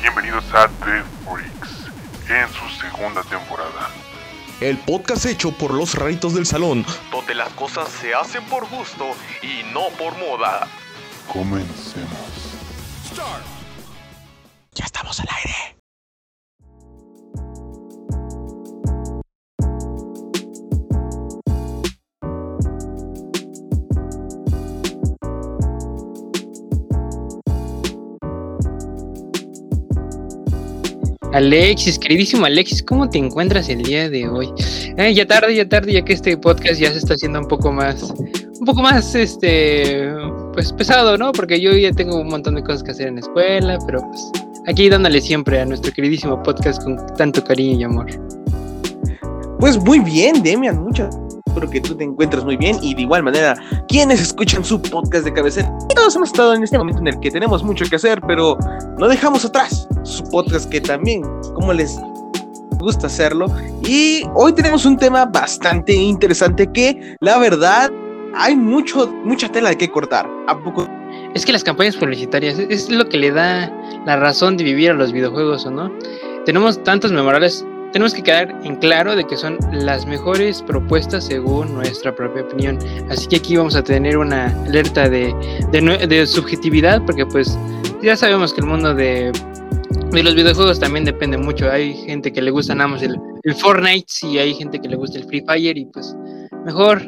Bienvenidos a The Freaks en su segunda temporada. El podcast hecho por los raritos del salón, donde las cosas se hacen por gusto y no por moda. Comencemos. Alexis, queridísimo Alexis, ¿cómo te encuentras el día de hoy? Eh, ya tarde, ya tarde, ya que este podcast ya se está haciendo un poco más, un poco más, este, pues pesado, ¿no? Porque yo ya tengo un montón de cosas que hacer en la escuela, pero pues aquí dándole siempre a nuestro queridísimo podcast con tanto cariño y amor. Pues muy bien, Demian, muchas espero que tú te encuentres muy bien y de igual manera quienes escuchan su podcast de cabecera. Todos hemos estado en este momento en el que tenemos mucho que hacer, pero no dejamos atrás su podcast que también, como les gusta hacerlo. Y hoy tenemos un tema bastante interesante que la verdad hay mucho, mucha tela de que cortar. ¿A poco? Es que las campañas publicitarias es lo que le da la razón de vivir a los videojuegos, ¿o no? Tenemos tantos memorables tenemos que quedar en claro de que son las mejores propuestas según nuestra propia opinión. Así que aquí vamos a tener una alerta de, de, subjetividad, porque pues ya sabemos que el mundo de, de, los videojuegos también depende mucho. Hay gente que le gusta nada más el, el Fortnite y hay gente que le gusta el Free Fire y pues mejor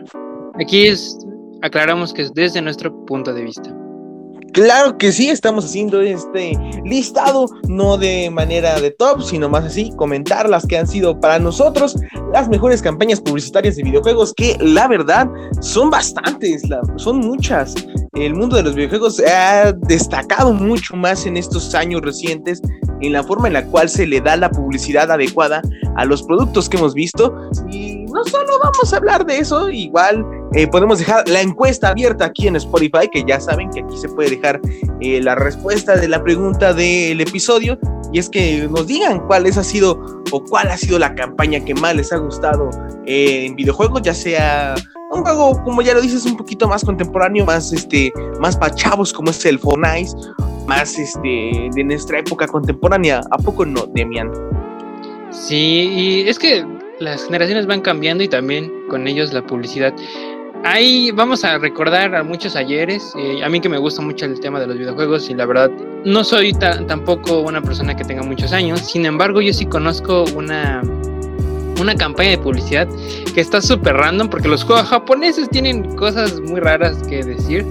aquí es aclaramos que es desde nuestro punto de vista. Claro que sí, estamos haciendo este listado, no de manera de top, sino más así, comentar las que han sido para nosotros las mejores campañas publicitarias de videojuegos, que la verdad son bastantes, son muchas. El mundo de los videojuegos ha destacado mucho más en estos años recientes en la forma en la cual se le da la publicidad adecuada a los productos que hemos visto. Y no solo vamos a hablar de eso, igual eh, podemos dejar la encuesta abierta aquí en Spotify, que ya saben que aquí se puede dejar eh, la respuesta de la pregunta del episodio. Y es que nos digan cuál ha sido o cuál ha sido la campaña que más les ha gustado eh, en videojuegos, ya sea un juego, como ya lo dices, un poquito más contemporáneo, más este, más para chavos como es el Fortnite, más este, de nuestra época contemporánea. ¿A poco no, Demian? Sí, y es que las generaciones van cambiando y también con ellos la publicidad. Ahí vamos a recordar a muchos ayeres. Eh, a mí que me gusta mucho el tema de los videojuegos y la verdad no soy tampoco una persona que tenga muchos años. Sin embargo, yo sí conozco una, una campaña de publicidad que está súper random porque los juegos japoneses tienen cosas muy raras que decir.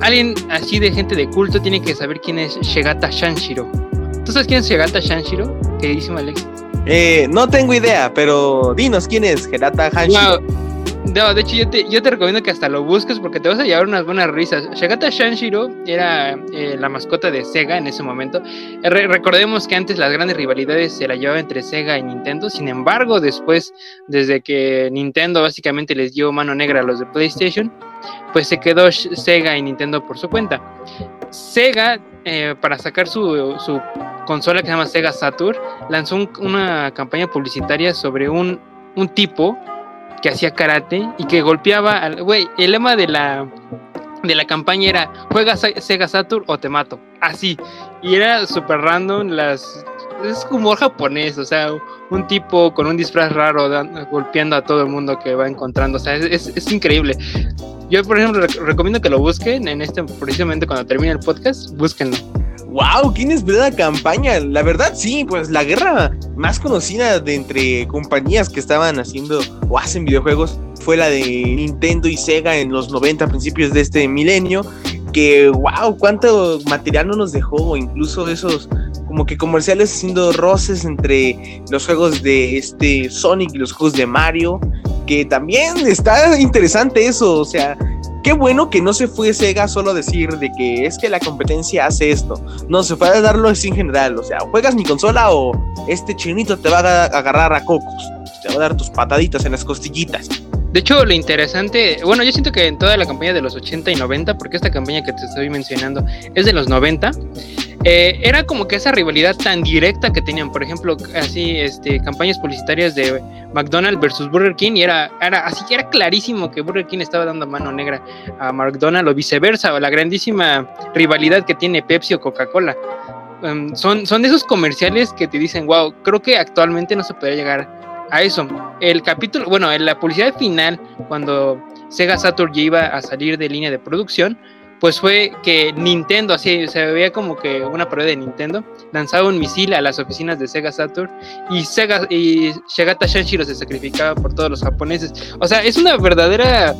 Alguien así de gente de culto tiene que saber quién es Shigata Shanshiro. ¿Tú sabes quién es Shigata Shanshiro? dice Alex. Eh, no tengo idea, pero dinos quién es Shigata Shanshiro. No, de hecho yo te, yo te recomiendo que hasta lo busques porque te vas a llevar unas buenas risas. Shagata Shanshiro era eh, la mascota de Sega en ese momento. recordemos que antes las grandes rivalidades se la llevaba entre Sega y Nintendo. Sin embargo, después, desde que Nintendo básicamente les dio mano negra a los de PlayStation, pues se quedó Sega y Nintendo por su cuenta. Sega, eh, para sacar su, su, consola que se llama Sega Saturn, lanzó una campaña publicitaria sobre un, un tipo que hacía karate y que golpeaba al. Güey, el lema de la, de la campaña era: juega Sega Saturn o te mato. Así. Y era súper random. Las, es humor japonés, o sea, un tipo con un disfraz raro golpeando a todo el mundo que va encontrando. O sea, es, es increíble. Yo, por ejemplo, recomiendo que lo busquen en este, precisamente cuando termine el podcast, búsquenlo. ¡Wow! ¡Qué inesperada campaña! La verdad, sí, pues la guerra más conocida de entre compañías que estaban haciendo o hacen videojuegos fue la de Nintendo y Sega en los 90, principios de este milenio. Que, wow, cuánto material no nos dejó, incluso esos como que comerciales haciendo roces entre los juegos de este Sonic y los juegos de Mario, que también está interesante eso, o sea, qué bueno que no se fue Sega solo a decir de que es que la competencia hace esto. No, se fue a darlo así en general. O sea, juegas mi consola o este chinito te va a agarrar a cocos. Te va a dar tus pataditas en las costillitas. De hecho, lo interesante, bueno, yo siento que en toda la campaña de los 80 y 90, porque esta campaña que te estoy mencionando es de los 90, eh, era como que esa rivalidad tan directa que tenían, por ejemplo, así, este, campañas publicitarias de McDonald's versus Burger King, y era, era así que era clarísimo que Burger King estaba dando mano negra a McDonald's o viceversa, o la grandísima rivalidad que tiene Pepsi o Coca-Cola. em, son, son esos comerciales que te dicen, wow, creo que actualmente no se podría llegar a eso. El capítulo, bueno, en la publicidad final, cuando Sega Saturn ya iba a salir de línea de producción, pues fue que Nintendo, así se veía como que una prueba de Nintendo, lanzaba un misil a las oficinas de Sega Saturn y Sega y Shigata Shanshiro se sacrificaba por todos los japoneses. O sea, es una verdadera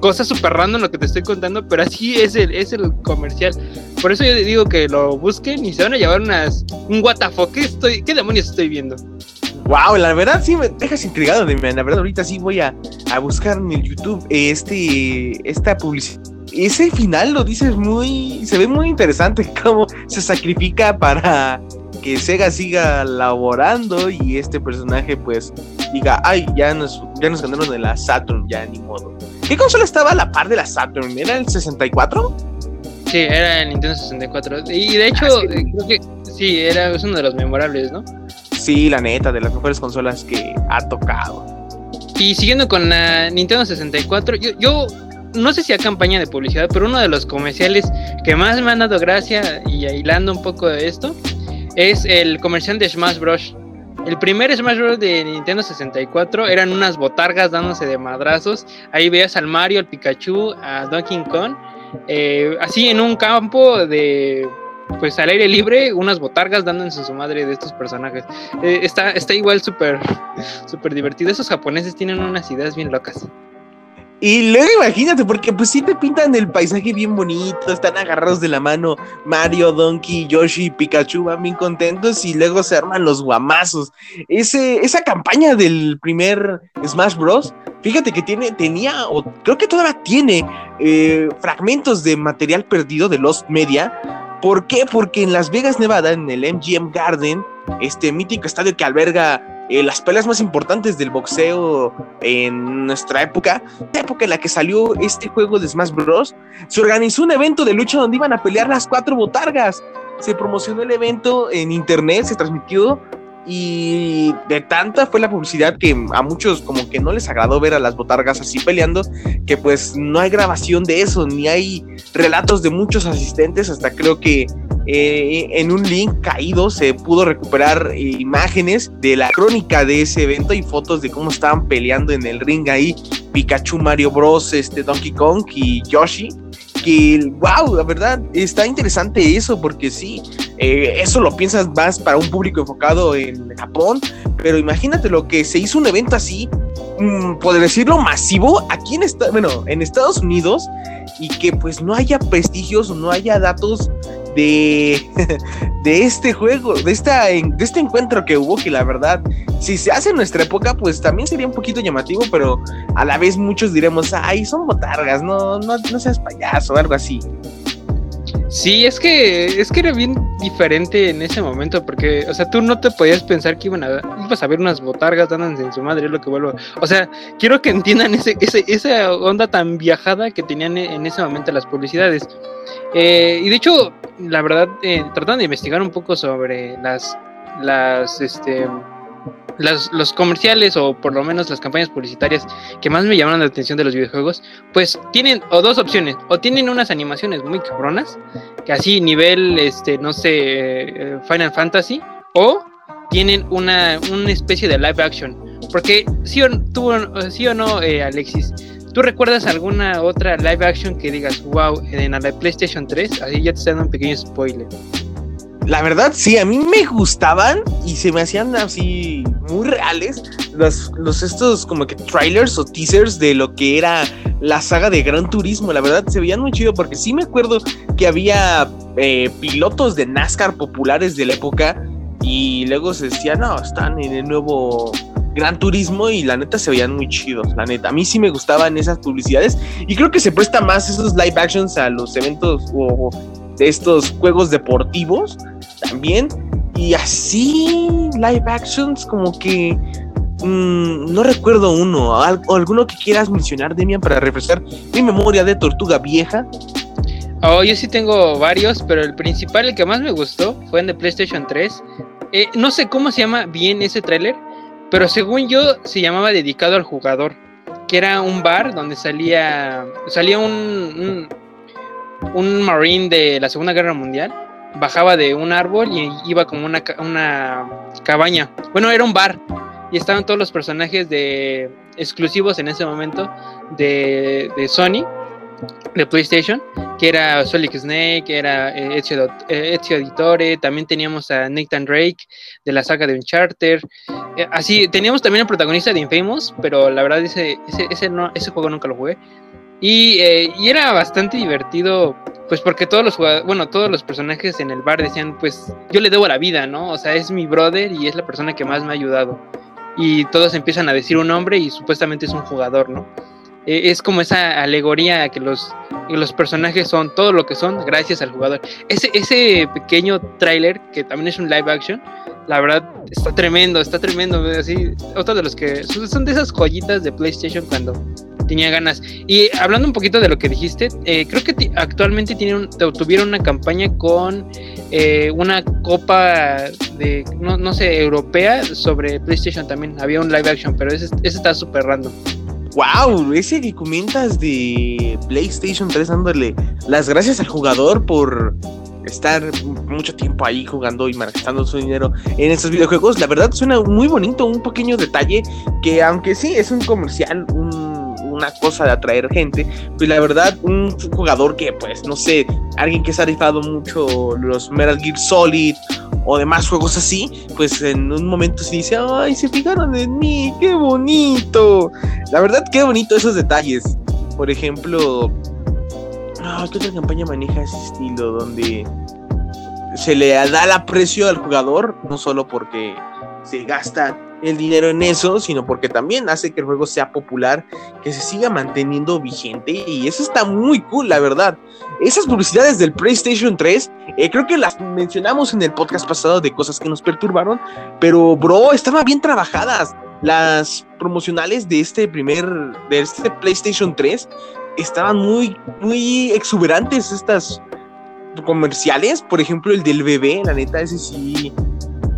cosa súper random lo que te estoy contando, pero así es el, es el comercial. Por eso yo digo que lo busquen y se van a llevar unas un WTF, ¿qué estoy qué demonios estoy viendo? Wow, la verdad sí me dejas intrigado, de La verdad ahorita sí voy a, a buscar en el YouTube este esta publicidad ese final lo dices muy, se ve muy interesante cómo se sacrifica para que Sega siga laborando y este personaje pues diga, ay, ya nos, ya nos ganaron de la Saturn, ya ni modo. ¿Qué consola estaba a la par de la Saturn? ¿Era el 64? Sí, era el Nintendo 64. Y de hecho, ah, eh, creo que sí, era es uno de los memorables, ¿no? Sí, la neta, de las mejores consolas que ha tocado. Y siguiendo con la Nintendo 64, yo, yo no sé si a campaña de publicidad, pero uno de los comerciales que más me han dado gracia y hilando un poco de esto es el comercial de Smash Bros. El primer Smash Bros. de Nintendo 64 eran unas botargas dándose de madrazos. Ahí veías al Mario, al Pikachu, a Donkey Kong. Eh, así en un campo de pues al aire libre, unas botargas dándose su madre de estos personajes. Eh, está, está igual súper súper divertido. Esos japoneses tienen unas ideas bien locas. Y luego imagínate, porque pues sí te pintan el paisaje bien bonito, están agarrados de la mano Mario, Donkey, Yoshi, Pikachu, van bien contentos y luego se arman los guamazos. Ese, esa campaña del primer Smash Bros. Fíjate que tiene, tenía, o creo que todavía tiene, eh, fragmentos de material perdido de Lost Media. ¿Por qué? Porque en Las Vegas, Nevada, en el MGM Garden, este mítico estadio que alberga eh, las peleas más importantes del boxeo en nuestra época, la época en la que salió este juego de Smash Bros., se organizó un evento de lucha donde iban a pelear las cuatro botargas. Se promocionó el evento en internet, se transmitió y de tanta fue la publicidad que a muchos como que no les agradó ver a las botargas así peleando, que pues no hay grabación de eso, ni hay relatos de muchos asistentes, hasta creo que eh, en un link caído se pudo recuperar imágenes de la crónica de ese evento y fotos de cómo estaban peleando en el ring ahí Pikachu, Mario Bros, este Donkey Kong y Yoshi. Que, wow, la verdad, está interesante eso, porque sí, eh, eso lo piensas más para un público enfocado en Japón, pero imagínate lo que se hizo un evento así, mm, poder decirlo, masivo, aquí en, bueno, en Estados Unidos, y que pues no haya prestigios no haya datos de, de este juego, de, esta, de este encuentro que hubo, que la verdad, si se hace en nuestra época, pues también sería un poquito llamativo, pero a la vez muchos diremos, ay, son botargas, no, no, no seas payaso o algo así. Sí, es que es que era bien diferente en ese momento, porque, o sea, tú no te podías pensar que iban a, ibas a ver unas botargas dándose en su madre, es lo que vuelvo. O sea, quiero que entiendan ese, ese, esa onda tan viajada que tenían en ese momento las publicidades. Eh, y de hecho, la verdad, eh, tratando de investigar un poco sobre las, las, este, los comerciales o por lo menos las campañas publicitarias que más me llamaron la atención de los videojuegos, pues tienen o dos opciones, o tienen unas animaciones muy cabronas, que así nivel, este, no sé, eh, Final Fantasy, o tienen una, una especie de live action. Porque sí o, sí o no, eh, Alexis, ¿tú recuerdas alguna otra live action que digas, wow, en la PlayStation 3? Así ya te estoy dando un pequeño spoiler. La verdad, sí, a mí me gustaban y se me hacían así muy reales los, los estos como que trailers o teasers de lo que era la saga de Gran Turismo. La verdad, se veían muy chido porque sí me acuerdo que había eh, pilotos de NASCAR populares de la época y luego se decía, no, están en el nuevo Gran Turismo y la neta se veían muy chidos, la neta. A mí sí me gustaban esas publicidades y creo que se presta más esos live actions a los eventos o de estos juegos deportivos también. Y así, live actions, como que mm, no recuerdo uno. O alguno que quieras mencionar, Demian, para refrescar mi memoria de Tortuga Vieja. Oh, yo sí tengo varios, pero el principal, el que más me gustó, fue en The PlayStation 3. Eh, no sé cómo se llama bien ese tráiler, pero según yo se llamaba Dedicado al Jugador, que era un bar donde salía, salía un, un, marine de la Segunda Guerra Mundial bajaba de un árbol y iba como una, una cabaña. Bueno, era un bar y estaban todos los personajes de exclusivos en ese momento de, de Sony, de PlayStation, que era Solid Snake, era eh, Ezio, eh, Ezio Editore, también teníamos a Nathan Drake de la saga de Uncharted, eh, así, teníamos también el protagonista de Infamous, pero la verdad ese, ese, ese, no, ese juego nunca lo jugué, y, y, era bastante divertido, pues porque todos los bueno, todos los personajes en el bar decían, pues yo le debo la vida, ¿no? O sea, es mi brother y es la persona que más me ha ayudado. Y todos empiezan a decir un nombre y supuestamente es un jugador, ¿no? Eh, es como esa alegoría que los, los personajes son todo lo que son gracias al jugador. Ese, ese pequeño tráiler, que también es un live action, la verdad está tremendo, está tremendo. Así, otro de los que son de esas joyitas de PlayStation cuando tenía ganas. Y hablando un poquito de lo que dijiste, eh, creo que actualmente tienen, tuvieron una campaña con eh, una copa de, no, no, sé, europea sobre PlayStation también. Había un live action, pero ese, ese está súper random. Wow, ese que comentas de PlayStation 3 dándole las gracias al jugador por estar mucho tiempo ahí jugando y malgastando su dinero en estos videojuegos, la verdad suena muy bonito, un pequeño detalle que aunque sí es un comercial, un una cosa de atraer gente, pues la verdad, un jugador que, pues, no sé, alguien que se ha rifado mucho los Metal Gear Solid o demás juegos así, pues en un momento se dice, ay, se fijaron en mí, qué bonito. La verdad, qué bonito esos detalles. Por ejemplo, ¿qué otra campaña maneja ese estilo? Donde se le da el aprecio al jugador, no solo porque se gasta el dinero en eso, sino porque también hace que el juego sea popular, que se siga manteniendo vigente y eso está muy cool, la verdad. Esas publicidades del PlayStation 3, eh, creo que las mencionamos en el podcast pasado de cosas que nos perturbaron, pero bro, estaban bien trabajadas. Las promocionales de este primer, de este PlayStation 3, estaban muy, muy exuberantes estas comerciales, por ejemplo el del bebé, la neta, ese sí,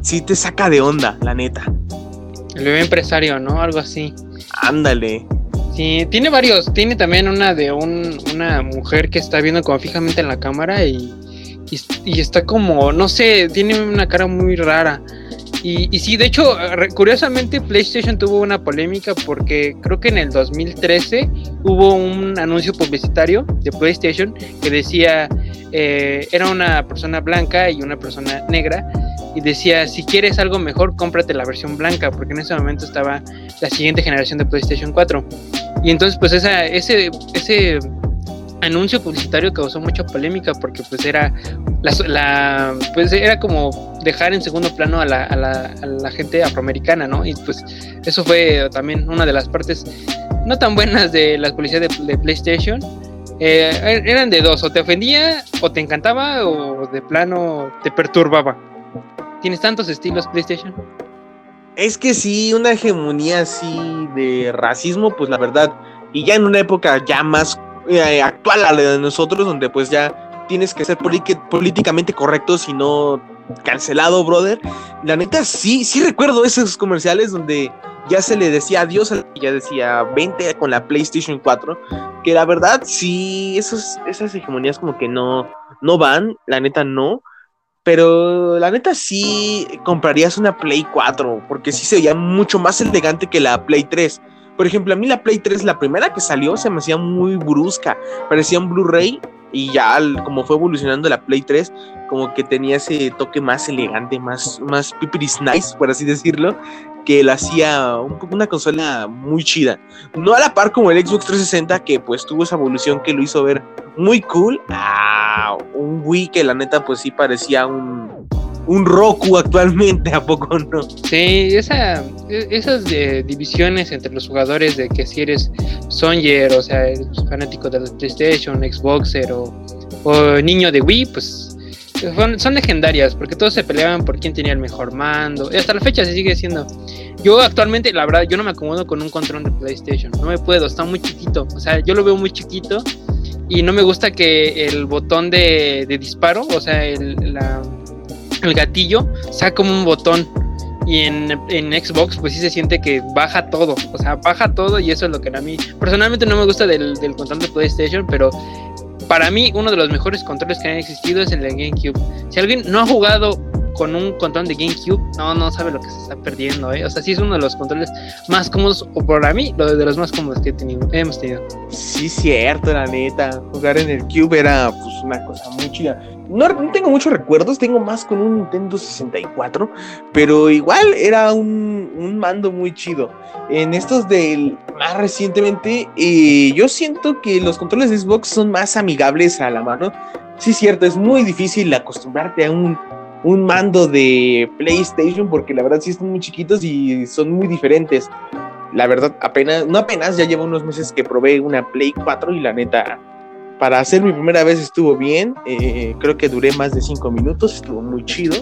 sí te saca de onda, la neta. El bebé empresario, ¿no? Algo así. Ándale. Sí, tiene varios. Tiene también una de un, una mujer que está viendo como fijamente en la cámara y, y, está como, no sé, tiene una cara muy rara. Y, sí, de hecho, curiosamente PlayStation tuvo una polémica porque creo que en el 2013 hubo un anuncio publicitario de PlayStation que decía, eh, era una persona blanca y una persona negra y decía, si quieres algo mejor, cómprate la versión blanca, porque en ese momento estaba la siguiente generación de PlayStation 4. Y entonces, pues esa, ese, ese anuncio publicitario causó mucha polémica porque pues era la, pues era como dejar en segundo plano a la, a, la, a la, gente afroamericana, ¿no? Y pues eso fue también una de las partes no tan buenas de la publicidad de, de PlayStation. Eh, er, eran de dos, o te ofendía, o te encantaba, o de plano te perturbaba. ¿Tienes tantos estilos PlayStation? Es que sí, una hegemonía así de racismo, pues la verdad, y ya en una época ya más eh, actual a la de nosotros, donde pues ya tienes que ser políticamente correcto, si no cancelado, brother. La neta, sí, sí recuerdo esos comerciales donde ya se le decía adiós, ya decía vente con la PlayStation 4, que la verdad sí, esos, esas hegemonías como que no, no van, la neta no. Pero la neta sí comprarías una Play 4, porque sí se veía mucho más elegante que la Play 3. Por ejemplo, a mí la Play 3, la primera que salió, se me hacía muy brusca. Parecía un Blu-ray y ya como fue evolucionando la Play 3, como que tenía ese toque más elegante, más, más pipiris nice, por así decirlo, que la hacía un, una consola muy chida. No a la par como el Xbox 360, que pues tuvo esa evolución que lo hizo ver muy cool. Ah, un Wii que la neta pues sí parecía un, un Roku actualmente, ¿a poco no? Sí, esa, e, esas de divisiones entre los jugadores de que si eres Sonyer, o sea, fanático de la PlayStation, Xboxer o, niño de Wii, pues son, legendarias porque todos se peleaban por quién tenía el mejor mando y hasta la fecha se sigue siendo. Yo actualmente, la verdad, yo no me acomodo con un control de PlayStation, no me puedo, está muy chiquito, o sea, yo lo veo muy chiquito y no me gusta que el botón de, de disparo, o sea, el, la, el gatillo, sea como un botón. Y en, en, Xbox, pues sí se siente que baja todo. O sea, baja todo y eso es lo que a mí personalmente no me gusta del, del control de PlayStation, pero para mí uno de los mejores controles que han existido es el de GameCube. Si alguien no ha jugado con un control de GameCube, no, no sabe lo que se está perdiendo, ¿eh? O sea, sí es uno de los controles más cómodos, o para mí, lo de los más cómodos que hemos tenido. Sí, cierto, la neta. Jugar en el Cube era pues una cosa muy chida. No, no tengo muchos recuerdos, tengo más con un Nintendo 64, pero igual era un, un mando muy chido. En estos del más recientemente, eh, yo siento que los controles de Xbox son más amigables a la mano. Sí, cierto, es muy difícil acostumbrarte a un un mando de PlayStation porque la verdad sí están muy chiquitos y son muy diferentes. La verdad, apenas, no apenas, ya llevo unos meses que probé una Play 4 y la neta, para hacer mi primera vez estuvo bien. Eh, creo que duré más de 5 minutos, estuvo muy chido.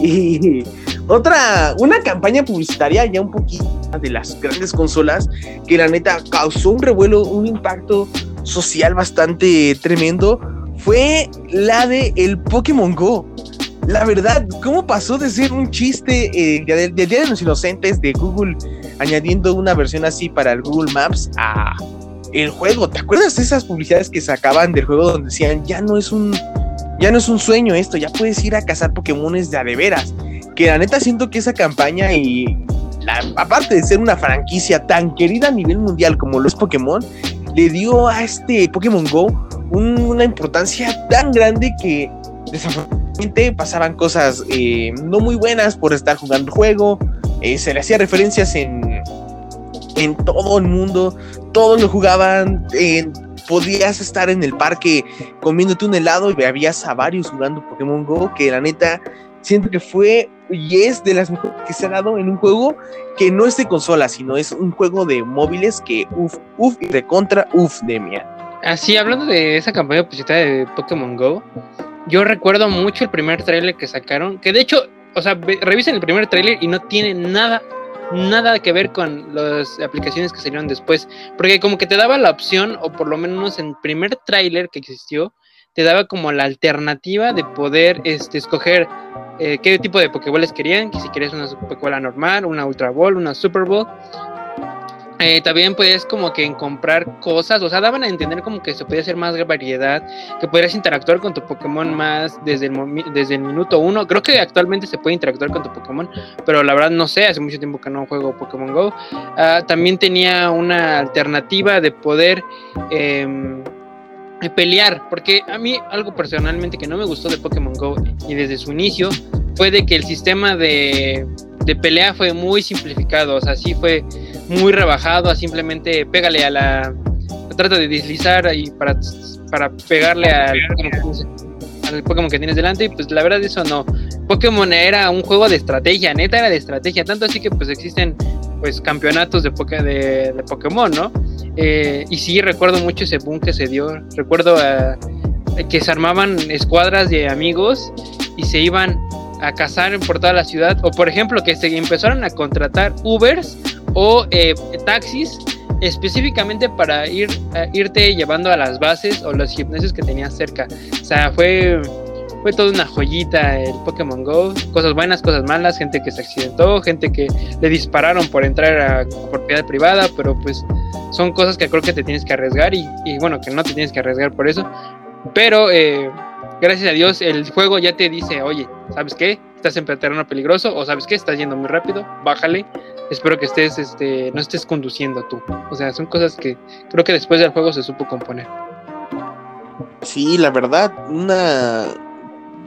Y otra, una campaña publicitaria ya un poquito de las grandes consolas que la neta causó un revuelo, un impacto social bastante tremendo, fue la de el Pokémon Go la verdad, ¿cómo pasó de ser un chiste eh, del, Día de los Inocentes de Google añadiendo una versión así para el Google Maps a el juego? ¿Te acuerdas de esas publicidades que sacaban del juego donde decían ya no es un ya no es un sueño esto, ya puedes ir a cazar Pokémones de a de veras? Que la neta siento que esa campaña y aparte de ser una franquicia tan querida a nivel mundial como los Pokémon, le dio a este Pokémon Go una importancia tan grande que desafortunadamente pasaban cosas eh, no muy buenas por estar jugando el juego. Eh, se le hacía referencias en, en todo el mundo. Todos lo jugaban. podías estar en el parque comiéndote un helado y habías a varios jugando Pokémon Go. Que la neta siento que fue y es de las mejores que se ha dado en un juego que no es de consola, sino es un juego de móviles que uff, uff y de contra uff, Demia. Así, hablando de esa campaña publicitaria de Pokémon Go, yo recuerdo mucho el primer tráiler que sacaron, que de hecho, o sea, revisen el primer tráiler y no tiene nada, nada que ver con las aplicaciones que salieron después, porque como que te daba la opción, o por lo menos en primer tráiler que existió, te daba como la alternativa de poder este, escoger eh, qué tipo de Pokéballs querían, que si querías una Pokébola normal, una Ultra Ball, una Super Bowl, eh, también puedes como que en comprar cosas, o sea, daban a entender como que se podía hacer más variedad, que podrías interactuar con tu Pokémon más desde el, desde el minuto uno. Creo que actualmente se puede interactuar con tu Pokémon, pero la verdad no sé, hace mucho tiempo que no juego Pokémon Go. Ah, también tenía una alternativa de poder... Em, pelear, porque a mí algo personalmente que no me gustó de Pokémon Go y desde su inicio fue de que el sistema de, de pelea fue muy simplificado, o sea, sí fue muy rebajado a simplemente pégale a la. Trata de deslizar ahí para, para pegarle al Pokémon, que tienes delante. Y pues la verdad, eso no. Pokémon era un juego de estrategia, neta era de estrategia. Tanto así que pues existen pues campeonatos de, de, de Pokémon, ¿no? Eh, y sí, recuerdo mucho ese boom que se dio. Recuerdo eh, que se armaban escuadras de amigos y se iban a cazar por toda la ciudad. O por ejemplo, que se empezaron a contratar Ubers o eh, taxis específicamente para ir irte llevando a las bases o los gimnasios que tenías cerca. O sea, fue fue toda una joyita el Pokémon Go, cosas buenas, cosas malas, gente que se accidentó, gente que le dispararon por entrar a propiedad privada, pero pues son cosas que creo que te tienes que arriesgar y, bueno, que no te tienes que arriesgar por eso. Pero eh, gracias a Dios el juego ya te dice, oye, ¿sabes qué? Estás en terreno peligroso o sabes qué? Estás yendo muy rápido, bájale espero que estés, este, no estés conduciendo tú. O sea, son cosas que creo que después del juego se supo componer. Sí, la verdad, una...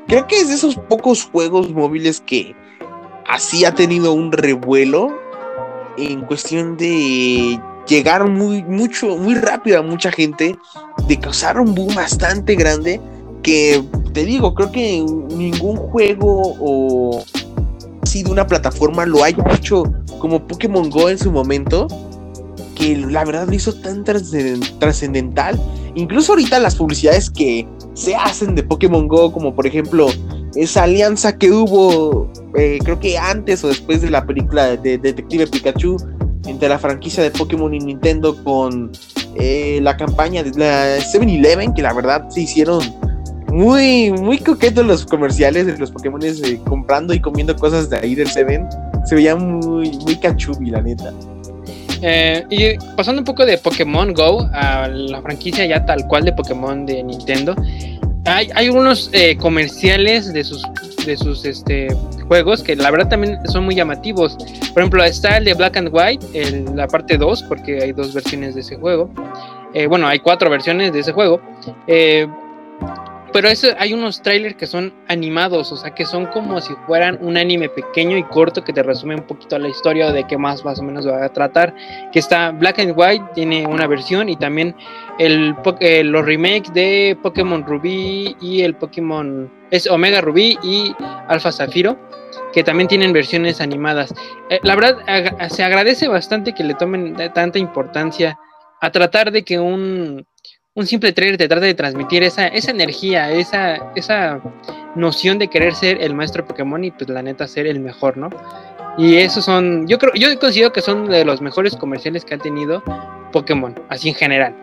Creo que es de esos pocos juegos móviles que así ha tenido un revuelo en cuestión de llegar muy, mucho, muy rápido a mucha gente, de causar un boom bastante grande, que te digo, creo que ningún juego o de una plataforma lo haya hecho como Pokémon Go en su momento, que la verdad lo hizo tan trascendental. Incluso ahorita las publicidades que se hacen de Pokémon Go, como por ejemplo esa alianza que hubo, eh, creo que antes o después de la película de, Detective Pikachu, entre la franquicia de Pokémon y Nintendo con eh, la campaña de la 7-Eleven, que la verdad se hicieron muy, muy coquetos los comerciales de los Pokémon eh, comprando y comiendo cosas de ahí del Seven. Se veía muy, muy cachubi, la neta. Eh, y pasando un poco de Pokémon Go a la franquicia ya tal cual de Pokémon de Nintendo, hay, hay unos eh, comerciales de sus, de sus este, juegos que la verdad también son muy llamativos. Por ejemplo, está el de Black and White, el, la parte 2, porque hay dos versiones de ese juego. Bueno, hay cuatro versiones de ese juego. Eh, pero eso, hay unos trailers que son animados, o sea, que son como si fueran un anime pequeño y corto que te resume un poquito la historia de qué más más o menos va a tratar. Que está Black and White, tiene una versión y también el, eh, los remakes de Pokémon Rubí y el Pokémon es Omega Rubí y Alpha Zafiro que también tienen versiones animadas. Eh, la verdad, se agradece bastante que le tomen tanta importancia a tratar de que un, un simple trailer te trata de transmitir esa, esa energía, esa, esa noción de querer ser el maestro Pokémon y pues la neta ser el mejor, ¿no? Y esos son, yo creo, yo considero que son de los mejores comerciales que ha tenido Pokémon, así en general.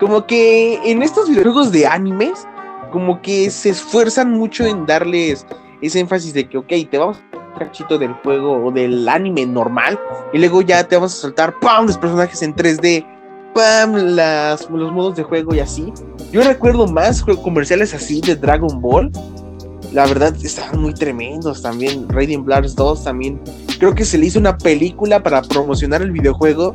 Como que en estos videojuegos de animes, como que se esfuerzan mucho en darles ese énfasis de que, ok, te vamos a un cachito del juego o del anime normal y luego ya te vamos a soltar, ¡pam!, los personajes en 3D pam, las, los modos de juego y así. Yo recuerdo más comerciales así de Dragon Ball. La verdad, estaban muy tremendos también. Radiant Blast 2 también. Creo que se le hizo una película para promocionar el videojuego.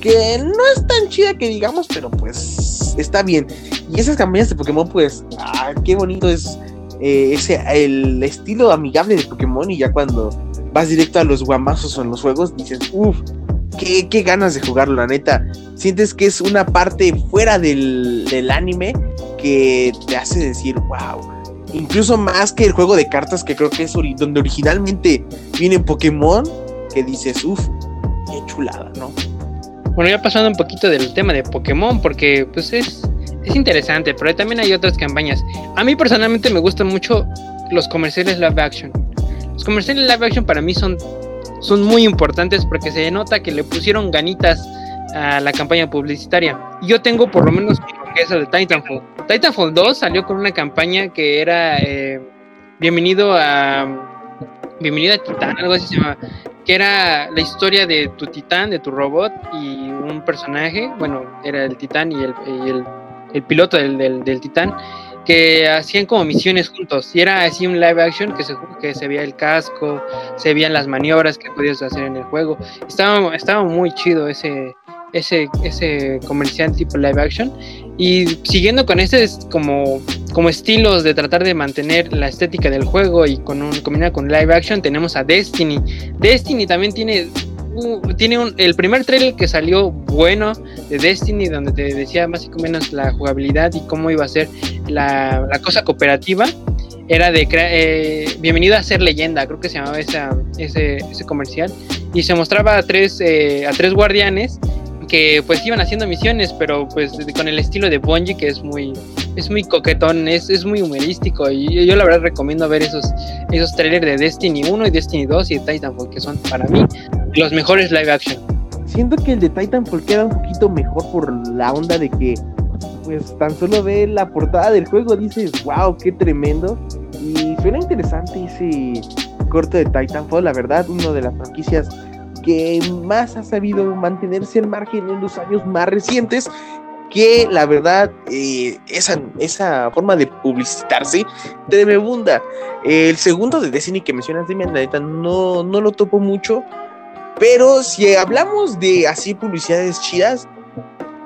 Que no es tan chida que digamos, pero pues está bien. Y esas campañas de Pokémon, pues, ah, qué bonito es eh, ese, el estilo amigable de Pokémon. Y ya cuando vas directo a los guamazos o en los juegos, dices, uff, qué, ganas de jugarlo, la neta. Sientes que es una parte fuera del, anime que te hace decir, wow. Incluso más que el juego de cartas que creo que es donde originalmente viene Pokémon, que dices, uff, qué chulada, ¿no? Bueno, ya pasando un poquito del tema de Pokémon, porque pues es, es interesante, pero también hay otras campañas. A mí personalmente me gustan mucho los comerciales live action. Los comerciales live action para mí son son muy importantes porque se nota que le pusieron ganitas a la campaña publicitaria. Yo tengo por lo menos eso de Titanfall. Titanfall 2 salió con una campaña que era eh, bienvenido a bienvenido a Titán, algo así se llama, que era la historia de tu Titán, de tu robot y un personaje, bueno, era el Titán y el, el, piloto del, del, del Titán que hacían como misiones juntos. Y era así un live action que se, que se veía el casco, se veían las maniobras que podías hacer en el juego. Estaba, estaba muy chido ese, ese, ese comercial tipo live action. Y siguiendo con ese como, como estilos de tratar de mantener la estética del juego y con un combinado con live action, tenemos a Destiny. Destiny también tiene tiene un, el primer trailer que salió bueno de Destiny, donde te decía más o menos la jugabilidad y cómo iba a ser la, cosa cooperativa, era de eh, Bienvenido a ser leyenda, creo que se llamaba esa, ese, ese comercial, y se mostraba a tres, eh, a tres guardianes que pues iban haciendo misiones, pero pues con el estilo de Bungie que es muy es muy coquetón, es, es muy humorístico y yo, la verdad recomiendo ver esos esos trailers de Destiny 1 y Destiny 2 y de Titanfall que son para mí los mejores live action. Siento que el de Titanfall queda un poquito mejor por la onda de que pues tan solo ve la portada del juego dices, "Wow, qué tremendo." Y suena interesante ese corto de Titanfall, la verdad, uno de las franquicias que más ha sabido mantenerse al margen en los años más recientes que la verdad eh, esa, esa forma de publicitarse tremebunda. El segundo de Destiny que mencionas de mi no, no lo topo mucho, pero si hablamos de así publicidades chidas,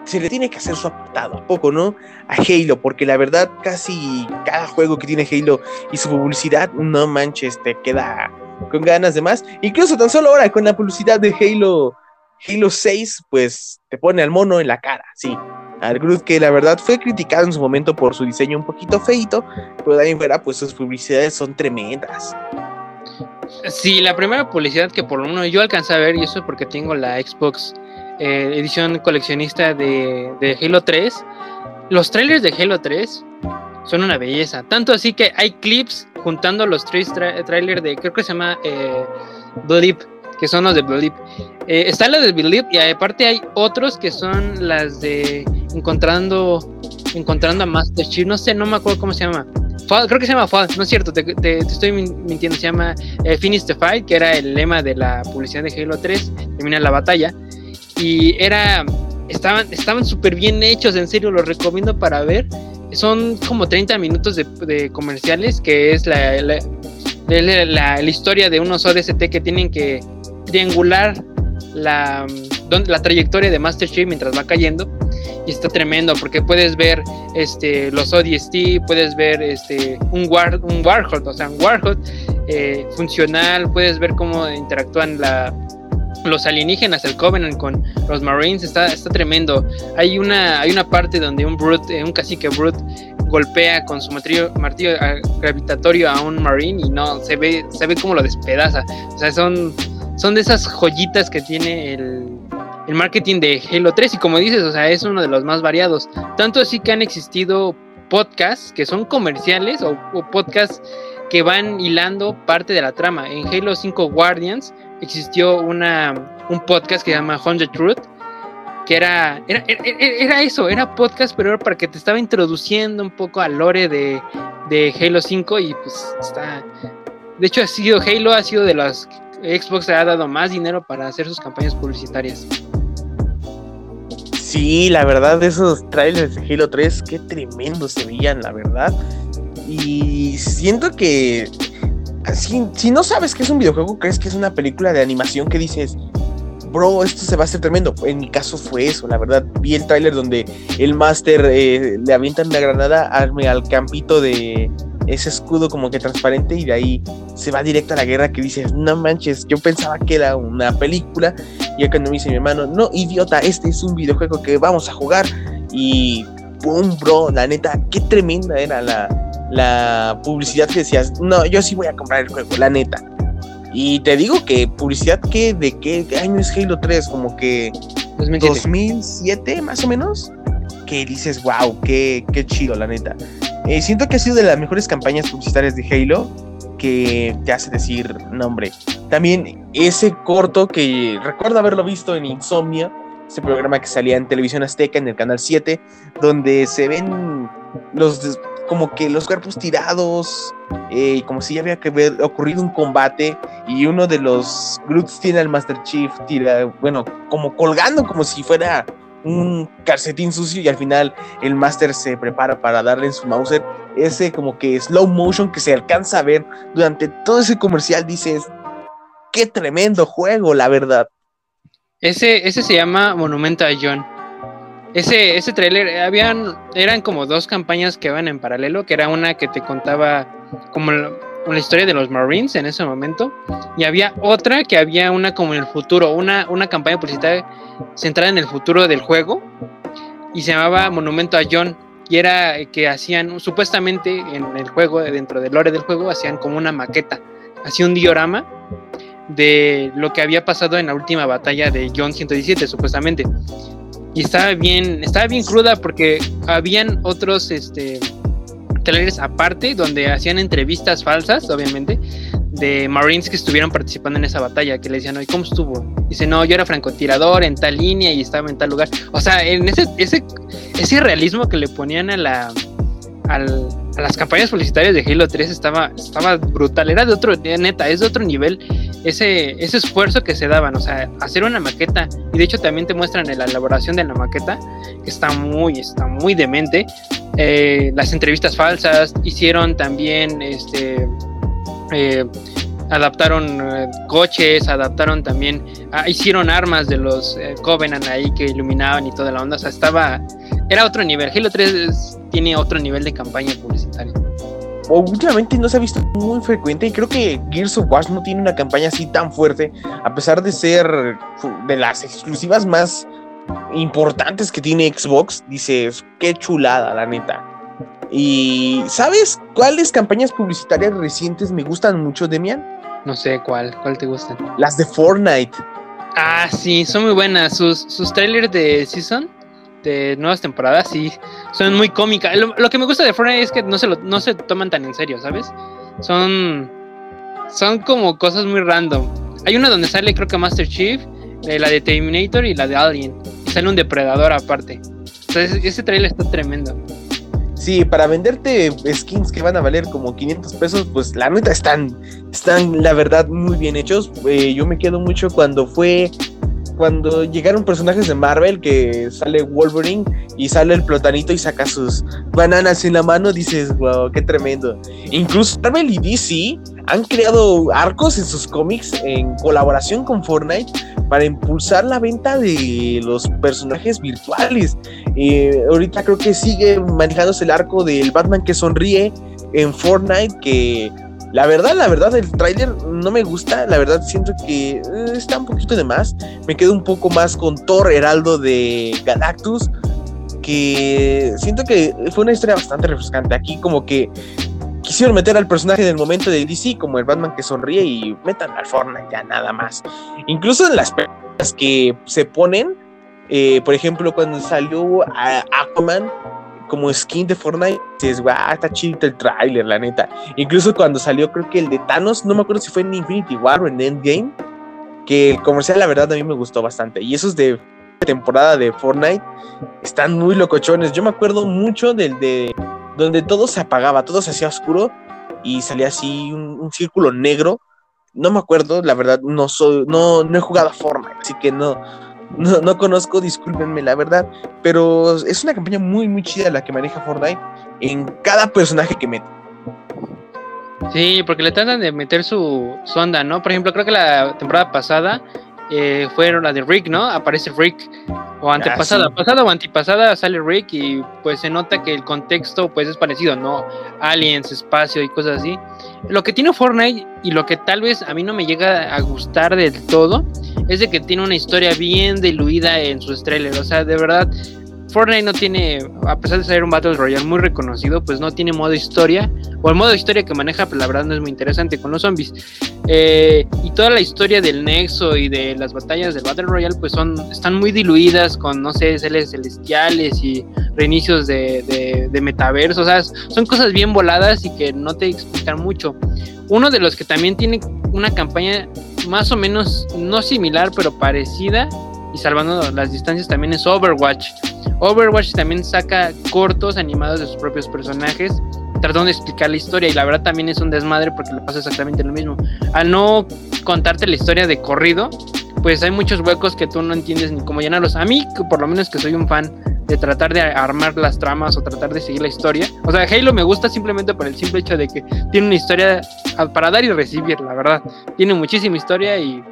se le tiene que hacer su apartado, ¿a poco no? A Halo, porque la verdad casi cada juego que tiene Halo y su publicidad, no manches, te queda con ganas de más. Incluso tan solo ahora con la publicidad de Halo, Halo 6, pues te pone al mono en la cara, sí. Al Groot que la verdad fue criticado en su momento por su diseño un poquito feito, pero ahí fuera pues sus publicidades son tremendas. Sí, la primera publicidad que por lo menos yo alcancé a ver, y eso es porque tengo la Xbox eh, edición coleccionista de, de Halo 3, los trailers de Halo 3 son una belleza. Tanto así que hay clips juntando los tres trailers de, creo que se llama eh, Believe, que son los de Believe. Eh, está la de Believe y aparte hay otros que son las de encontrando encontrando a Master Chief. No sé, no me acuerdo cómo se llama. creo que se llama Fall, no es cierto, te, estoy mintiendo. Se llama eh, Finish the Fight, que era el lema de la publicidad de Halo 3, termina la batalla. y era, estaban estaban súper bien hechos, en serio, los recomiendo para ver. Son como 30 minutos de, comerciales, que es la, la, la, historia de unos ODST que tienen que triangular la, la trayectoria de Master Chief mientras va cayendo y está tremendo porque puedes ver este los ODST, puedes ver este un war, un Warhol, o sea, un Warhol eh, funcional, puedes ver cómo interactúan la, los alienígenas, el Covenant con los Marines, está, está tremendo. Hay una, hay una parte donde un Brute, eh, un cacique Brute golpea con su martillo, martillo ah, gravitatorio a un Marine y no, se ve, se ve cómo lo despedaza. O sea, son, son de esas joyitas que tiene el, el marketing de Halo 3 y como dices, o sea, es uno de los más variados. Tanto así que han existido podcasts que son comerciales o, podcasts que van hilando parte de la trama. En Halo 5 Guardians existió una, un podcast que se llama 100 Truth, que era era, era, eso, era podcast, pero era para que te estaba introduciendo un poco al lore de, de Halo 5 y pues está... De hecho, ha sido Halo, ha sido de las Xbox ha dado más dinero para hacer sus campañas publicitarias. Sí, la verdad, esos trailers de Halo 3, qué tremendo se veían, la verdad. Y siento que si, no sabes que es un videojuego, crees que es una película de animación que dices, bro, esto se va a hacer tremendo. En mi caso fue eso, la verdad. Vi el tráiler donde el Master eh, le avientan una granada al campito de, ese escudo como que transparente y de ahí se va directo a la guerra que dices, no manches, yo pensaba que era una película y acá me dice mi hermano, no, idiota, este es un videojuego que vamos a jugar y boom, bro, la neta, qué tremenda era la, la publicidad que decías, no, yo sí voy a comprar el juego, la neta. Y te digo que publicidad que de qué año es Halo 3, como que 2007 más o menos, que dices, wow, qué, qué chido, la neta. Eh, siento que ha sido de las mejores campañas publicitarias de Halo que te hace decir nombre. También ese corto que recuerdo haberlo visto en Insomnia, ese programa que salía en televisión azteca en el canal 7, donde se ven los como que los cuerpos tirados, eh, como si ya había que haber ocurrido un combate y uno de los Groots tiene al Master Chief, tira, bueno, como colgando como si fuera un calcetín sucio y al final el máster se prepara para darle en su Mauser ese como que slow motion que se alcanza a ver durante todo ese comercial dices qué tremendo juego la verdad ese ese se llama Monumento a John. Ese ese trailer habían eran como dos campañas que van en paralelo que era una que te contaba como la historia de los Marines en ese momento y había otra que había una como en el futuro, una, una campaña publicitaria centrada en el futuro del juego y se llamaba Monumento a John y era que hacían supuestamente en el juego, dentro del lore del juego, hacían como una maqueta, hacía un diorama de lo que había pasado en la última batalla de John 117 supuestamente. Y estaba bien, estaba bien cruda porque habían otros este trailers aparte donde hacían entrevistas falsas, obviamente, de Marines que estuvieron participando en esa batalla, que le decían, ¿y cómo estuvo? Dice, no, yo era francotirador en tal línea y estaba en tal lugar. O sea, en ese, ese, ese realismo que le ponían a la a las campañas publicitarias de Halo 3 estaba, estaba brutal, era de otro, neta, es de otro nivel ese, ese esfuerzo que se daban, o sea, hacer una maqueta, y de hecho también te muestran en la elaboración de la maqueta, que está muy, está muy demente, eh, las entrevistas falsas, hicieron también, este, eh, adaptaron eh, coches, adaptaron también, ah, hicieron armas de los Covenant ahí que iluminaban y toda la onda, o sea, estaba, era otro nivel, Halo 3 tiene otro nivel de campaña publicitaria. últimamente no se ha visto muy frecuente y creo que Gears of War no tiene una campaña así tan fuerte, a pesar de ser de las exclusivas más importantes que tiene Xbox, dices, qué chulada, la neta. Y ¿sabes cuáles campañas publicitarias recientes me gustan mucho, Demian? No sé cuál, cuál te gustan. Las de Fortnite. Ah, sí, son muy buenas. Sus, sus trailers de Season, de nuevas temporadas, sí, son muy cómicas. Lo, que me gusta de Fortnite es que no se, lo, no se toman tan en serio, ¿sabes? Son, son como cosas muy random. Hay una donde sale, creo que Master Chief, eh, la de Terminator y la de Alien. Sale un depredador aparte. Ese trailer está tremendo. Sí, para venderte skins que van a valer como 500 pesos, pues la neta están, están la verdad muy bien hechos. Eh, yo me quedo mucho cuando fue cuando llegaron personajes de Marvel que sale Wolverine y sale el plotanito y saca sus bananas en la mano, dices, wow, qué tremendo. Incluso Marvel y DC han creado arcos en sus cómics en colaboración con Fortnite para impulsar la venta de los personajes virtuales. Eh, ahorita creo que sigue manejándose el arco del Batman que sonríe en Fortnite que la verdad, la verdad, el tráiler no me gusta. La verdad, siento que eh, está un poquito de más. Me quedo un poco más con Thor Heraldo de Galactus. Que siento que fue una historia bastante refrescante. Aquí, como que quisieron meter al personaje del momento de DC, como el Batman que sonríe, y metan al Fortnite ya nada más. Incluso en las películas que se ponen, eh, por ejemplo, cuando salió Aquaman como skin de Fortnite, dices, guau, está chido el trailer, la neta. Incluso cuando salió, creo que el de Thanos, no me acuerdo si fue en Infinity War o en Endgame, que el comercial, la verdad, a mí me gustó bastante. Y esos de temporada de Fortnite están muy locochones. Yo me acuerdo mucho del de donde todo se apagaba, todo se hacía oscuro y salía así un, círculo negro. No me acuerdo, la verdad, no soy, no, no he jugado a Fortnite, así que no, no, no, conozco, discúlpenme la verdad, pero es una campaña muy, muy chida la que maneja Fortnite en cada personaje que mete. Sí, porque le tratan de meter su, su onda, ¿no? Por ejemplo, creo que la temporada pasada eh, fueron la de Rick, ¿no? Aparece Rick. O ah, antepasada, pasada o antipasada sale Rick y pues se nota que el contexto pues es parecido, ¿no? Aliens, espacio y cosas así. Lo que tiene Fortnite y lo que tal vez a mí no me llega a gustar del todo es de que tiene una historia bien diluida en sus trailers. O sea, de verdad, Fortnite no tiene, a pesar de ser un Battle Royale muy reconocido, pues no tiene modo historia, o el modo historia que maneja, pues la verdad no es muy interesante con los zombies. Eh, y toda la historia del Nexo y de las batallas del Battle Royale, pues son, están muy diluidas con, no sé, seres celestiales y reinicios de, de, de metaverso, o sea, son cosas bien voladas y que no te explican mucho. Uno de los que también tiene una campaña más o menos, no similar, pero parecida, y salvando las distancias también es Overwatch. Overwatch también saca cortos animados de sus propios personajes, tratando de explicar la historia y la verdad también es un desmadre porque le pasa exactamente lo mismo. Al no contarte la historia de corrido, pues hay muchos huecos que tú no entiendes ni cómo llenarlos. A mí, por lo menos que soy un fan de tratar de armar las tramas o tratar de seguir la historia. O sea, Halo me gusta simplemente por el simple hecho de que tiene una historia para dar y recibir, la verdad. Tiene muchísima historia y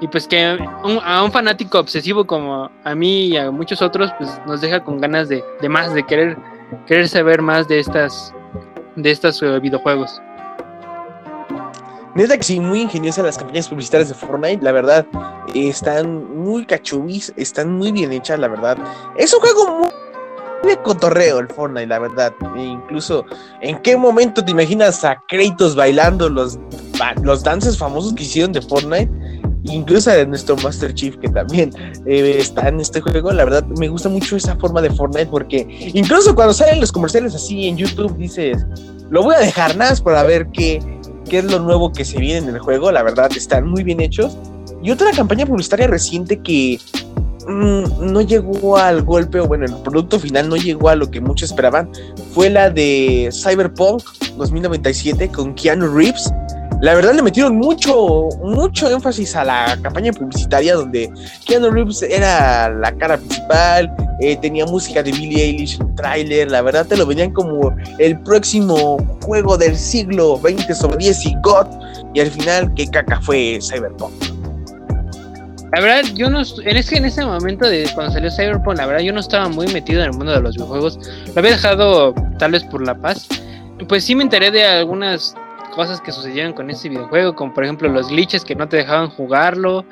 y pues que a un fanático obsesivo como a mí y a muchos otros, pues nos deja con ganas de, más, de querer, querer saber más de estas, de estos eh, videojuegos. Neta que sí, muy ingeniosas las campañas publicitarias de Fortnite, la verdad, están muy cachubis, están muy bien hechas, la verdad. Es un juego muy de cotorreo el Fortnite, la verdad. E incluso, ¿en qué momento te imaginas a Kratos bailando los, los dances famosos que hicieron de Fortnite? Incluso de nuestro Master Chief que también eh, está en este juego, la verdad me gusta mucho esa forma de Fortnite porque incluso cuando salen los comerciales así en YouTube dices, lo voy a dejar nada para ver qué, qué es lo nuevo que se viene en el juego, la verdad están muy bien hechos. Y otra campaña publicitaria reciente que mm, no llegó al golpe, o bueno, el producto final no llegó a lo que muchos esperaban, fue la de Cyberpunk 2097 con Keanu Reeves la verdad le metieron mucho, mucho énfasis a la campaña publicitaria donde Keanu Reeves era la cara principal, eh, tenía música de Billie Eilish en trailer, la verdad te lo venían como el próximo juego del siglo 20 sobre 10 y God, y al final qué caca fue Cyberpunk. La verdad, yo no. En ese, en ese momento de cuando salió Cyberpunk, la verdad, yo no estaba muy metido en el mundo de los videojuegos. Lo había dejado tal vez por la paz. Pues sí me enteré de algunas cosas que sucedieron con ese videojuego, como por ejemplo los glitches que no te dejaban jugarlo,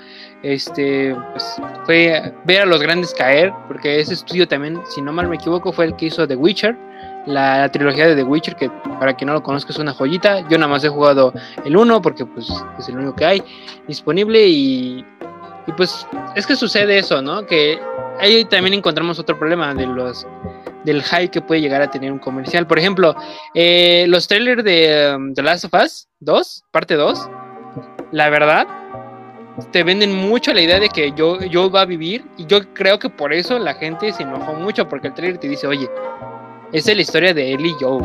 este, pues fue ver a los grandes caer, porque ese estudio también, si no mal me equivoco, fue el que hizo The Witcher, la, trilogía de The Witcher, que para quien no lo conozca es una joyita, yo nada más he jugado el 1 porque pues es el único que hay disponible y pues es que sucede eso, ¿no? Que ahí también encontramos otro problema de los del hype que puede llegar a tener un comercial. Por ejemplo, eh, los trailers de um, The Last of Us 2, parte 2, la verdad, te venden mucho la idea de que yo, yo va a vivir y yo creo que por eso la gente se enojó mucho porque el trailer te dice, oye, esa es la historia de Ellie y Joe,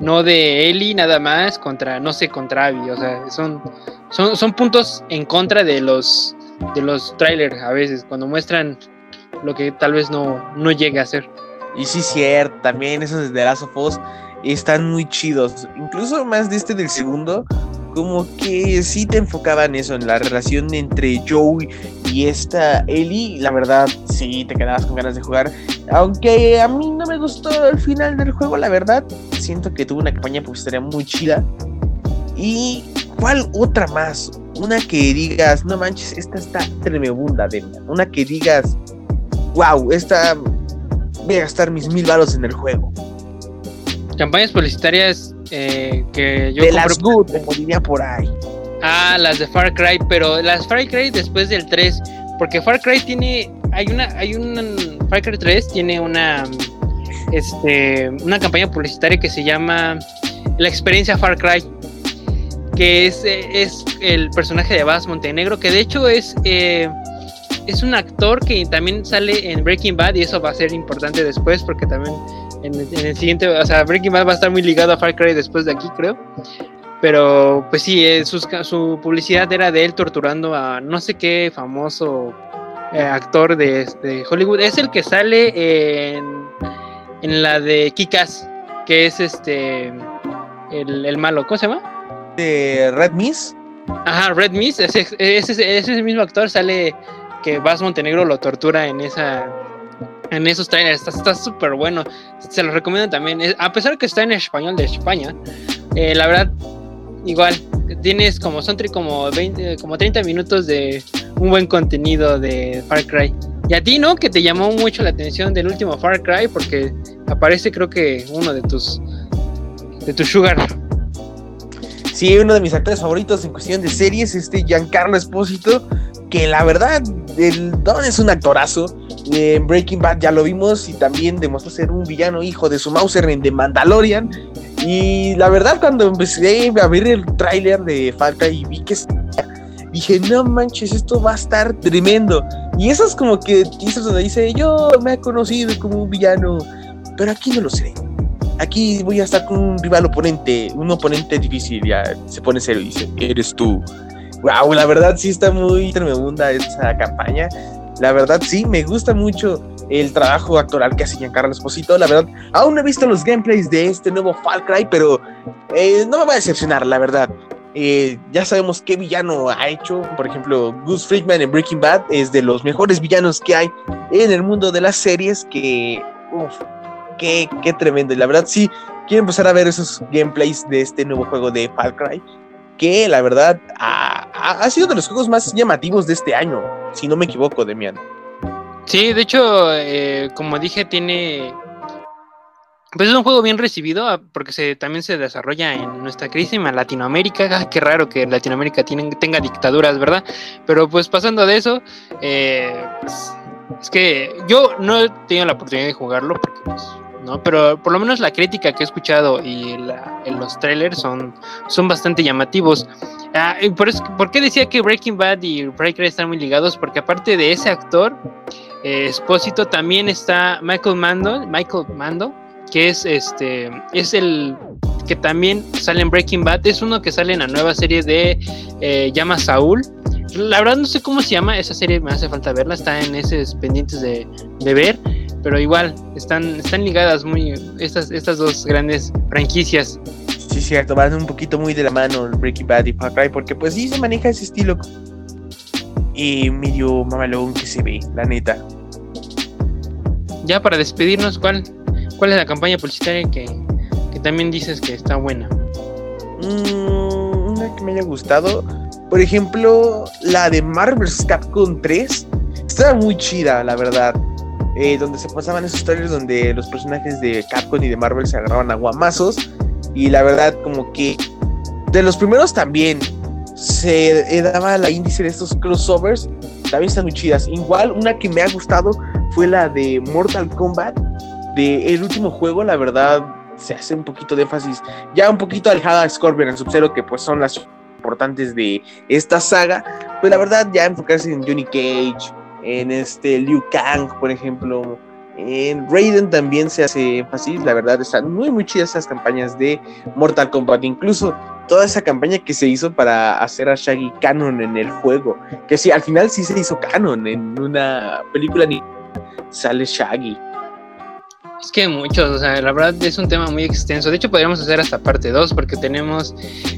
no de Ellie nada más contra, no sé, contra Abby, o sea, son, son, son puntos en contra de los de los trailers a veces, cuando muestran lo que tal vez no, no llegue a ser. Y sí, cierto, también esos de Last of Us están muy chidos. Incluso más de este del segundo, como que sí te enfocaban eso, en la relación entre Joey y esta Ellie. La verdad, sí, te quedabas con ganas de jugar. Aunque a mí no me gustó el final del juego, la verdad. Siento que tuvo una campaña publicitaria muy chida. ¿Y cuál otra más? Una que digas, no manches, esta está tremenda, de Una que digas, wow, esta voy a gastar mis mil baros en el juego. Campañas publicitarias eh, que yo de las good, como diría por ahí. Ah, las de Far Cry, pero las Far Cry después del 3, porque Far Cry tiene, hay una, hay un, Far Cry 3 tiene una, este, una campaña publicitaria que se llama La experiencia Far Cry, que es, es el personaje de Bass Montenegro, que de hecho es, eh, es un actor que también sale en Breaking Bad y eso va a ser importante después porque también en, el siguiente, o sea, Breaking Bad va a estar muy ligado a Far Cry después de aquí, creo. Pero pues sí, eh, su, publicidad era de él torturando a no sé qué famoso eh, actor de, Hollywood. Es el que sale en, en la de Kikas, que es este el, malo. ¿Cómo se llama? De Red Miss. Ajá, Red Miss. Ese, ese, ese mismo actor sale que Vas Montenegro lo tortura en esa en esos trailers. Está súper bueno. Se los recomiendo también. A pesar que está en español de España, eh, la verdad, igual, tienes como, son como, 20, como 30 minutos de un buen contenido de Far Cry. Y a ti, ¿no? Que te llamó mucho la atención del último Far Cry porque aparece creo que uno de tus de tu Sugar. Sí, uno de mis actores favoritos en cuestión de series, este Giancarlo Espósito, que la verdad, el Don es un actorazo. En Breaking Bad ya lo vimos y también demostró ser un villano hijo de su Mauser en The Mandalorian. Y la verdad, cuando empecé a ver el tráiler de Falta y vi que dije, no manches, esto va a estar tremendo. Y eso es como que dices donde dice, yo me he conocido como un villano, pero aquí no lo sé. Aquí voy a estar con un rival oponente, un oponente difícil, ya se pone serio y dice, eres tú wow, la verdad sí está muy tremenda esa campaña. La verdad sí, me gusta mucho el trabajo actoral que hace Giancarlo Esposito. La verdad, aún no he visto los gameplays de este nuevo Far Cry, pero eh, no me va a decepcionar, la verdad. Eh, ya sabemos qué villano ha hecho. Por ejemplo, Gus Friedman en Breaking Bad es de los mejores villanos que hay en el mundo de las series. Que, uff, qué, qué tremendo. Y la verdad, sí, quiero empezar a ver esos gameplays de este nuevo juego de Far Cry que la verdad ha, sido de los juegos más llamativos de este año, si no me equivoco, Demian. Sí, de hecho, eh, como dije, tiene... Pues es un juego bien recibido ah, porque también se desarrolla en nuestra crisis en Latinoamérica. Qué raro que Latinoamérica tenga dictaduras, ¿verdad? Pero pues pasando de eso, eh, pues, es que yo no he tenido la oportunidad de jugarlo porque pues, ¿no? Pero por lo menos la crítica que he escuchado y los trailers son, son bastante llamativos. Ah, por, eso, ¿Por qué decía que Breaking Bad y Breaker están muy ligados? Porque aparte de ese actor, eh, Espósito, también está Michael Mando, Michael Mando, que es este, es el que también sale en Breaking Bad, es uno que sale en la nueva serie de eh, llama Saúl. La verdad no sé cómo se llama, esa serie me hace falta verla, está en esos pendientes de, de ver pero igual están, están ligadas muy estas, estas dos grandes franquicias. Sí, cierto, van un poquito muy de la mano el Breaking Bad y Far Cry, porque pues sí se maneja ese estilo y medio mamalón que se ve, la neta. Ya para despedirnos, ¿cuál, cuál es la campaña publicitaria que, que también dices que está buena? Mm, una que me haya gustado, por ejemplo, la de Marvel's Capcom 3, estaba muy chida, la verdad eh, donde se pasaban esos historias donde los personajes de Capcom y de Marvel se agarraban a guamazos. Y la verdad, como que de los primeros también se daba la índice de estos crossovers. También están muy chidas. Igual, una que me ha gustado fue la de Mortal Kombat. De el último juego, la verdad, se hace un poquito de énfasis. Ya un poquito alejada a Scorpion y Sub-Zero, que pues son las importantes de esta saga. Pero la verdad, ya enfocarse en Johnny Cage, en este Liu Kang, por ejemplo. En Raiden también se hace énfasis, la verdad están muy muy chidas esas campañas de Mortal Kombat, incluso toda esa campaña que se hizo para hacer a Shaggy canon en el juego. Que sí, al final sí se hizo canon en una película ni sale Shaggy. Es que muchos, o sea, la verdad es un tema muy extenso. De hecho, podríamos hacer hasta parte 2 porque tenemos...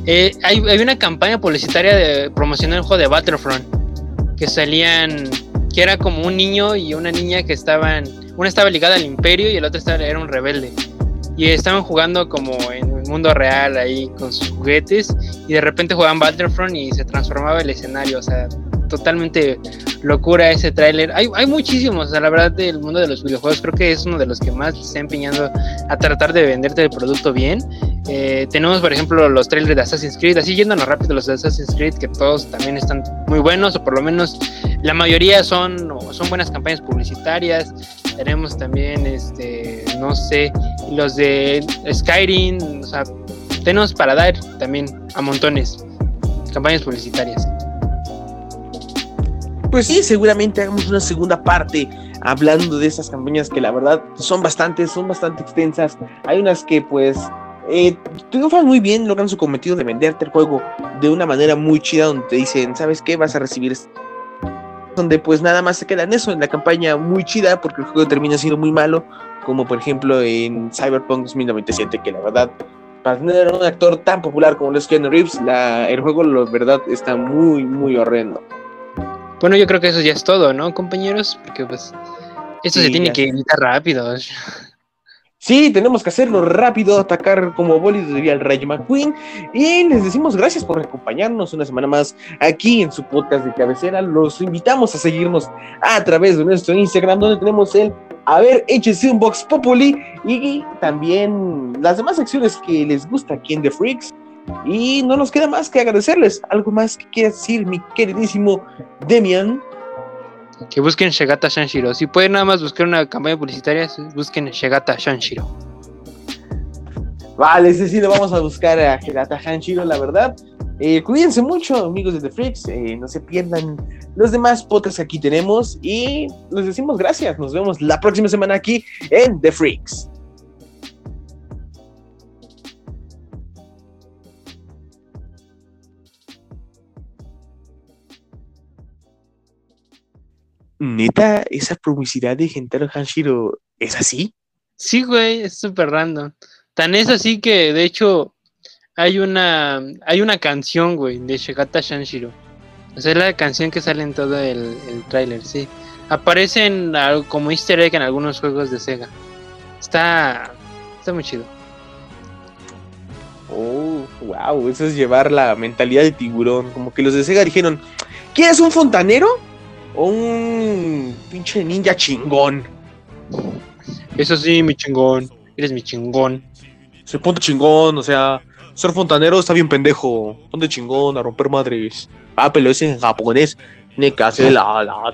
Eh, hay, hay, una campaña publicitaria de promocionar el juego de Battlefront que salían... que era como un niño y una niña que estaban... Una estaba ligada al imperio y el otro estaba, era un rebelde. Y estaban jugando como en el mundo real ahí con sus juguetes y de repente jugaban Battlefront y se transformaba el escenario. O sea, totalmente locura ese tráiler. Hay, hay muchísimos, o sea, la verdad, del mundo de los videojuegos. Creo que es uno de los que más se está empeñando a tratar de venderte el producto bien. Eh, tenemos, por ejemplo, los trailers de Assassin's Creed, así yéndonos rápido los de Assassin's Creed, que todos también están muy buenos, o por lo menos la mayoría son, son buenas campañas publicitarias. Tenemos también, este, no sé, los de Skyrim, o sea, tenemos para dar también a montones campañas publicitarias pues sí, seguramente hagamos una segunda parte hablando de esas campañas que la verdad son bastante, son bastante extensas. Hay unas que pues eh, triunfan muy bien, logran su cometido de venderte el juego de una manera muy chida donde te dicen, ¿sabes qué? Vas a recibir donde pues nada más se queda en eso, en la campaña muy chida, porque el juego termina siendo muy malo, como por ejemplo en Cyberpunk 2097, que la verdad, para tener un actor tan popular como los Keanu Reeves, la, el juego la verdad está muy, muy horrendo. Bueno, yo creo que eso ya es todo, ¿no, compañeros? Porque pues esto se tiene que evitar rápido. Sí, tenemos que hacerlo rápido, atacar como bólido diría el Rey McQueen. Y les decimos gracias por acompañarnos una semana más aquí en su podcast de cabecera. Los invitamos a seguirnos a través de nuestro Instagram, donde tenemos el A ver, échese un Box Populi y también las demás secciones que les gusta aquí en The Freaks. Y no nos queda más que agradecerles. ¿Algo más que quieras decir, mi queridísimo Demian? Que busquen Shegata Shanshiro. Si pueden nada más buscar una campaña publicitaria, busquen Shegata Shanshiro. Vale, sí, sí, lo vamos a buscar a Shegata Shanshiro, la verdad. Eh, cuídense mucho, amigos de The Freaks. Eh, no se pierdan los demás podcasts que aquí tenemos. Y les decimos gracias. Nos vemos la próxima semana aquí en The Freaks. Neta, esa publicidad de Gentaro Hanshiro es así. Sí, güey, es súper random. Tan es así que, de hecho, hay una, hay una canción, güey, de Shigata Shanshiro. O sea, es la canción que sale en todo el, el tráiler, sí. Aparece como easter egg en algunos juegos de Sega. Está, está muy chido. Oh, wow, eso es llevar la mentalidad de tiburón. Como que los de Sega dijeron, ¿quieres un fontanero? O un pinche ninja chingón. Eso sí, mi chingón. Eres mi chingón. Se ponte chingón, o sea, ser fontanero está bien pendejo. Ponte chingón a romper madres. Ah, pero es en japonés. Nekase la la.